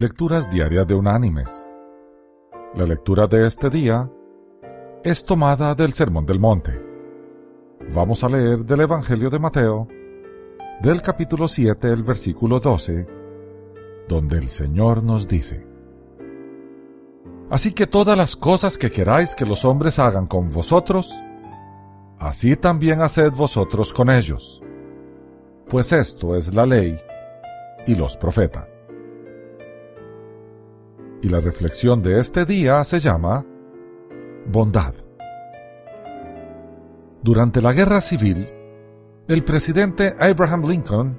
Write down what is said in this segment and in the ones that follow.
Lecturas diarias de unánimes. La lectura de este día es tomada del Sermón del Monte. Vamos a leer del Evangelio de Mateo, del capítulo 7, el versículo 12, donde el Señor nos dice, Así que todas las cosas que queráis que los hombres hagan con vosotros, así también haced vosotros con ellos, pues esto es la ley y los profetas. Y la reflexión de este día se llama Bondad. Durante la Guerra Civil, el presidente Abraham Lincoln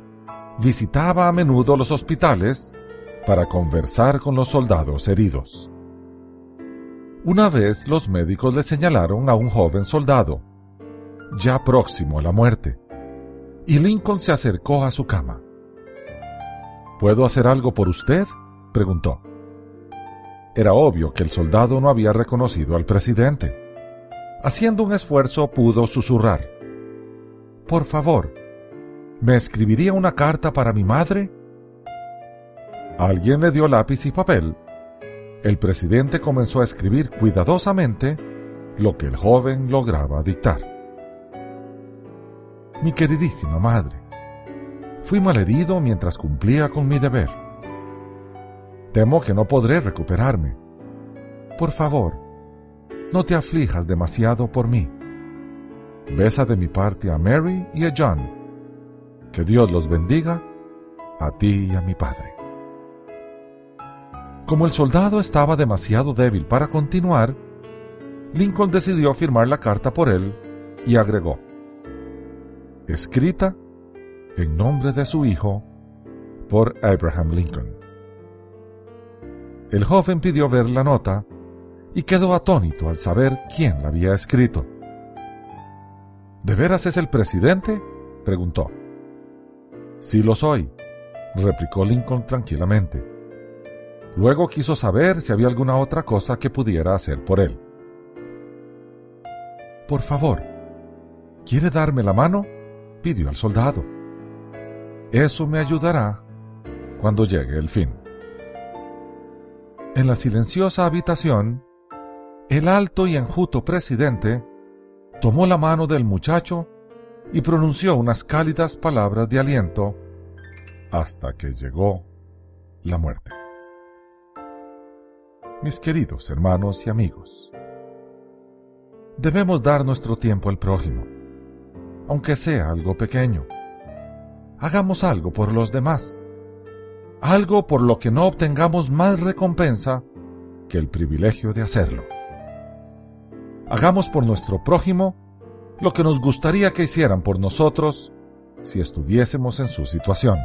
visitaba a menudo los hospitales para conversar con los soldados heridos. Una vez los médicos le señalaron a un joven soldado, ya próximo a la muerte, y Lincoln se acercó a su cama. ¿Puedo hacer algo por usted? preguntó. Era obvio que el soldado no había reconocido al presidente. Haciendo un esfuerzo pudo susurrar. Por favor, ¿me escribiría una carta para mi madre? Alguien le dio lápiz y papel. El presidente comenzó a escribir cuidadosamente lo que el joven lograba dictar. Mi queridísima madre, fui malherido mientras cumplía con mi deber Temo que no podré recuperarme. Por favor, no te aflijas demasiado por mí. Besa de mi parte a Mary y a John. Que Dios los bendiga, a ti y a mi padre. Como el soldado estaba demasiado débil para continuar, Lincoln decidió firmar la carta por él y agregó, escrita en nombre de su hijo por Abraham Lincoln. El joven pidió ver la nota y quedó atónito al saber quién la había escrito. ¿De veras es el presidente? preguntó. Sí lo soy, replicó Lincoln tranquilamente. Luego quiso saber si había alguna otra cosa que pudiera hacer por él. Por favor, ¿quiere darme la mano? pidió al soldado. Eso me ayudará cuando llegue el fin. En la silenciosa habitación, el alto y enjuto presidente tomó la mano del muchacho y pronunció unas cálidas palabras de aliento hasta que llegó la muerte. Mis queridos hermanos y amigos, debemos dar nuestro tiempo al prójimo, aunque sea algo pequeño. Hagamos algo por los demás algo por lo que no obtengamos más recompensa que el privilegio de hacerlo. Hagamos por nuestro prójimo lo que nos gustaría que hicieran por nosotros si estuviésemos en su situación.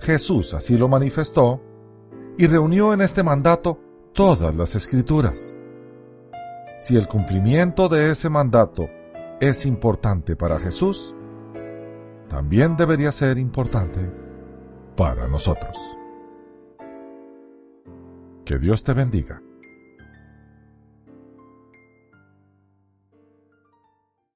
Jesús así lo manifestó y reunió en este mandato todas las escrituras. Si el cumplimiento de ese mandato es importante para Jesús, también debería ser importante para nosotros. Que Dios te bendiga.